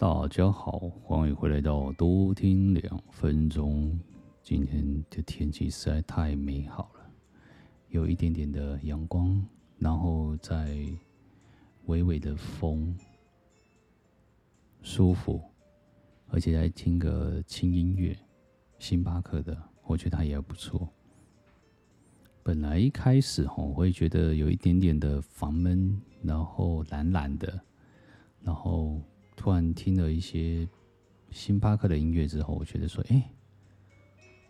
大家好，欢迎回来到多听两分钟。今天的天气实在太美好了，有一点点的阳光，然后在微微的风，舒服，而且在听个轻音乐，星巴克的，我觉得它也不错。本来一开始吼，我会觉得有一点点的烦闷，然后懒懒的，然后。突然听了一些星巴克的音乐之后，我觉得说，哎，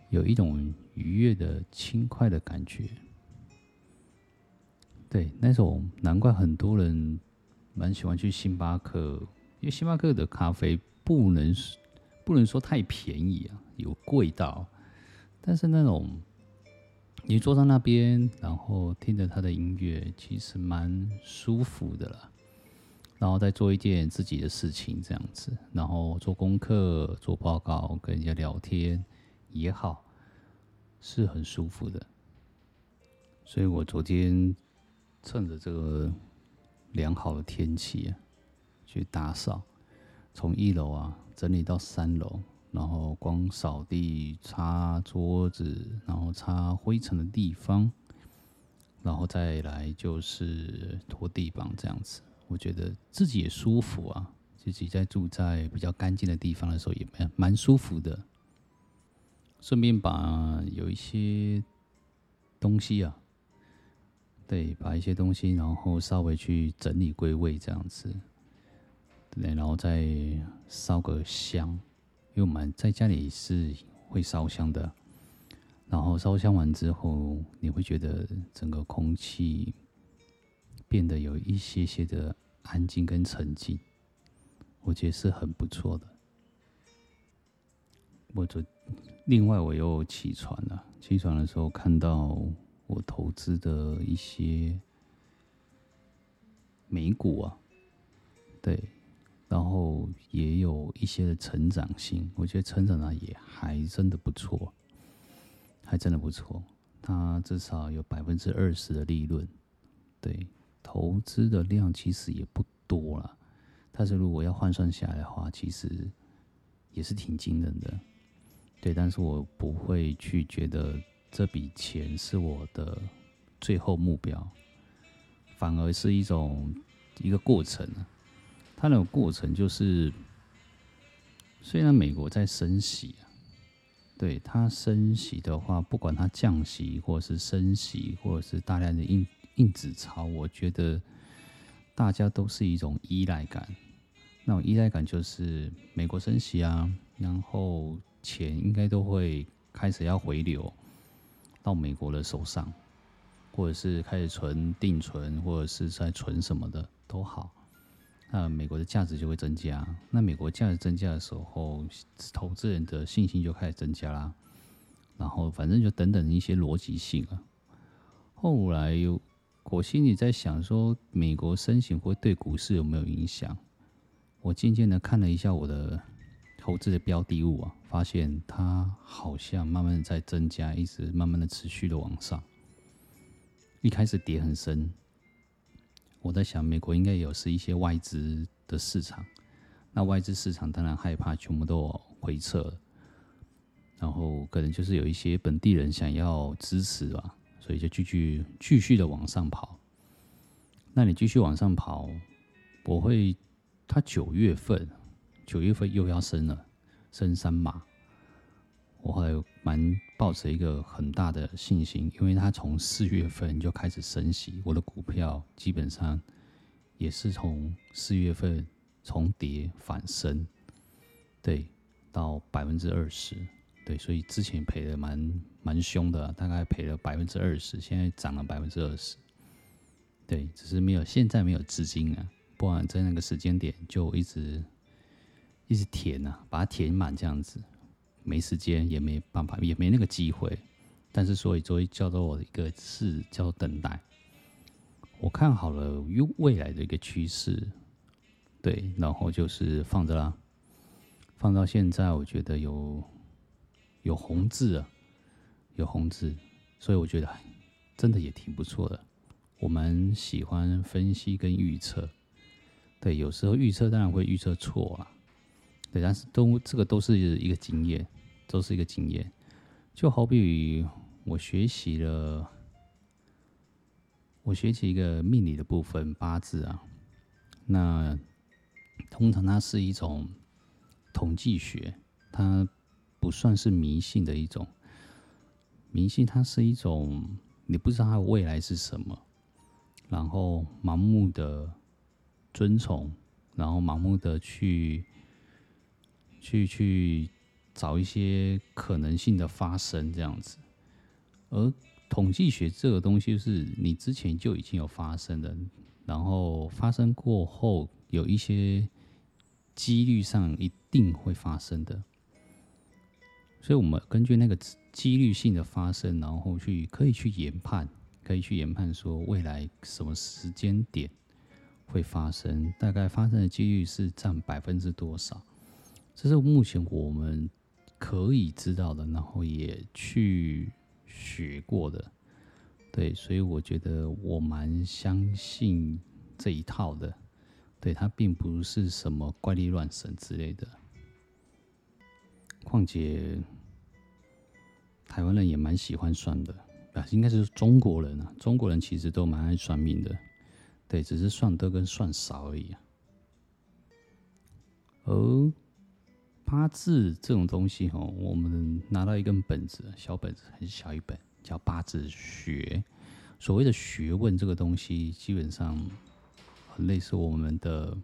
有一种愉悦的、轻快的感觉。对，那种难怪很多人蛮喜欢去星巴克，因为星巴克的咖啡不能不能说太便宜啊，有贵到，但是那种你坐在那边，然后听着他的音乐，其实蛮舒服的了。然后再做一件自己的事情，这样子，然后做功课、做报告、跟人家聊天也好，是很舒服的。所以我昨天趁着这个良好的天气啊，去打扫，从一楼啊整理到三楼，然后光扫地、擦桌子，然后擦灰尘的地方，然后再来就是拖地板这样子。我觉得自己也舒服啊，自己在住在比较干净的地方的时候也蛮蛮舒服的。顺便把有一些东西啊，对，把一些东西然后稍微去整理归位这样子，对，然后再烧个香，因为我们在家里是会烧香的。然后烧香完之后，你会觉得整个空气。变得有一些些的安静跟沉静，我觉得是很不错的。我昨另外我又起床了，起床的时候看到我投资的一些美股啊，对，然后也有一些的成长性，我觉得成长的也还真的不错，还真的不错，它至少有百分之二十的利润，对。投资的量其实也不多了，但是如果要换算下来的话，其实也是挺惊人的。对，但是我不会去觉得这笔钱是我的最后目标，反而是一种一个过程。它那种过程就是，虽然美国在升息啊，对，它升息的话，不管它降息或者是升息，或者是大量的印。硬纸钞，我觉得大家都是一种依赖感。那种依赖感就是美国升息啊，然后钱应该都会开始要回流到美国的手上，或者是开始存定存，或者是在存什么的都好。那美国的价值就会增加。那美国价值增加的时候，投资人的信心就开始增加啦。然后反正就等等一些逻辑性啊。后来又。我心里在想说，美国升息会对股市有没有影响？我渐渐的看了一下我的投资的标的物啊，发现它好像慢慢的在增加，一直慢慢的持续的往上。一开始跌很深，我在想美国应该有是一些外资的市场，那外资市场当然害怕全部都回撤，然后可能就是有一些本地人想要支持吧。所以就继续继续的往上跑，那你继续往上跑，我会，他九月份，九月份又要升了，升三码，我还蛮抱着一个很大的信心，因为他从四月份就开始升息，我的股票基本上也是从四月份从跌反升，对，到百分之二十。对，所以之前赔的蛮蛮凶的，大概赔了百分之二十，现在涨了百分之二十。对，只是没有现在没有资金啊，不然在那个时间点就一直一直填啊，把它填满这样子，没时间也没办法，也没那个机会。但是所以所以叫做我的一个事叫等待，我看好了未来的一个趋势，对，然后就是放着啦，放到现在，我觉得有。有红字啊，有红字，所以我觉得真的也挺不错的。我们喜欢分析跟预测，对，有时候预测当然会预测错啊，对，但是都这个都是一个经验，都是一个经验。就好比我学习了，我学习一个命理的部分八字啊，那通常它是一种统计学，它不算是迷信的一种。迷信它是一种你不知道它未来是什么，然后盲目的遵从，然后盲目的去去去找一些可能性的发生这样子，而统计学这个东西是你之前就已经有发生的，然后发生过后有一些几率上一定会发生的，所以我们根据那个几率性的发生，然后去可以去研判，可以去研判说未来什么时间点会发生，大概发生的几率是占百分之多少，这是目前我们可以知道的，然后也去。学过的，对，所以我觉得我蛮相信这一套的，对，它并不是什么怪力乱神之类的。况且台湾人也蛮喜欢算的，啊，应该是中国人啊，中国人其实都蛮爱算命的，对，只是算多跟算少而已啊。而八字这种东西哈，我们拿到一根本子，小本子，很小一本，叫八字学。所谓的学问这个东西，基本上很类似我们的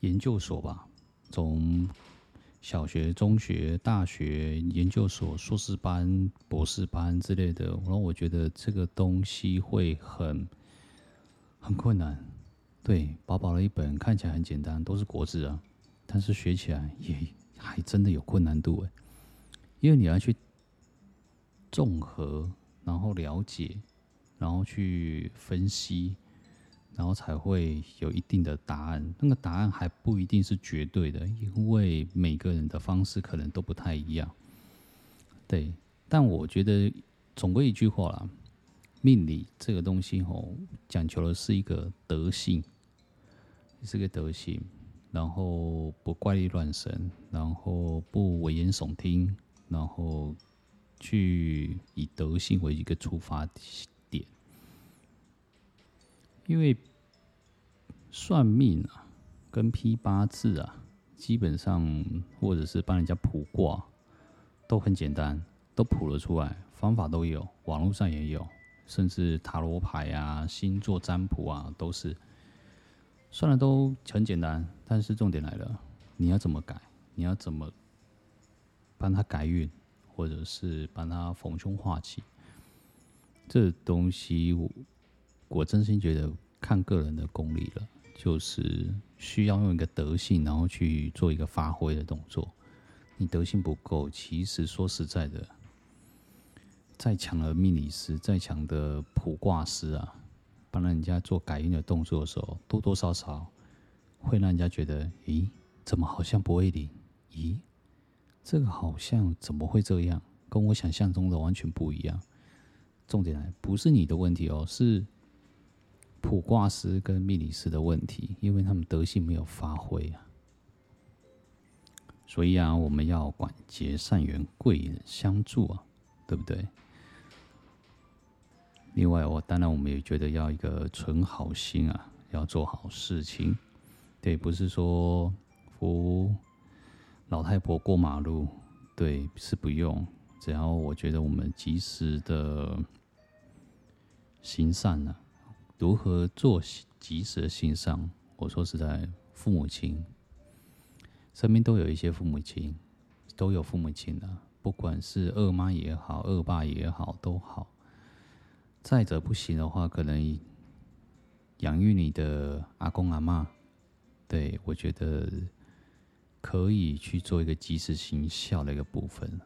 研究所吧，从小学、中学、大学、研究所、硕士班、博士班之类的。然后我觉得这个东西会很很困难。对，薄薄的一本，看起来很简单，都是国字啊。但是学起来也还真的有困难度哎，因为你要去综合，然后了解，然后去分析，然后才会有一定的答案。那个答案还不一定是绝对的，因为每个人的方式可能都不太一样。对，但我觉得总归一句话啦，命理这个东西吼，讲求的是一个德性，是个德性。然后不怪力乱神，然后不危言耸听，然后去以德性为一个出发点。因为算命啊，跟批八字啊，基本上或者是帮人家卜卦，都很简单，都卜了出来，方法都有，网络上也有，甚至塔罗牌啊、星座占卜啊，都是。算的都很简单，但是重点来了，你要怎么改？你要怎么帮他改运，或者是帮他逢凶化吉？这东西我我真心觉得看个人的功力了，就是需要用一个德性，然后去做一个发挥的动作。你德性不够，其实说实在的，再强的命理师，再强的卜卦师啊。帮人家做改运的动作的时候，多多少少会让人家觉得，咦，怎么好像不会灵？咦，这个好像怎么会这样？跟我想象中的完全不一样。重点来，不是你的问题哦，是卜卦师跟命理师的问题，因为他们德性没有发挥啊。所以啊，我们要广结善缘，贵人相助啊，对不对？另外，我当然我们也觉得要一个存好心啊，要做好事情。对，不是说扶老太婆过马路，对，是不用。只要我觉得我们及时的行善呢、如何做及时的行善？我说实在，父母亲身边都有一些父母亲，都有父母亲的、啊，不管是二妈也好，二爸也好，都好。再者不行的话，可能养育你的阿公阿嬷，对，我觉得可以去做一个及时行孝的一个部分。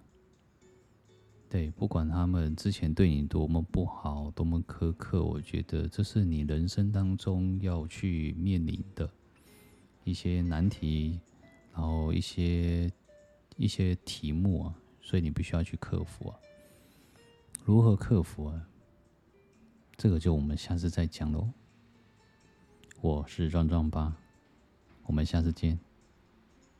对，不管他们之前对你多么不好，多么苛刻，我觉得这是你人生当中要去面临的一些难题，然后一些一些题目啊，所以你必须要去克服啊。如何克服啊？这个就我们下次再讲喽。我是壮壮吧，我们下次见。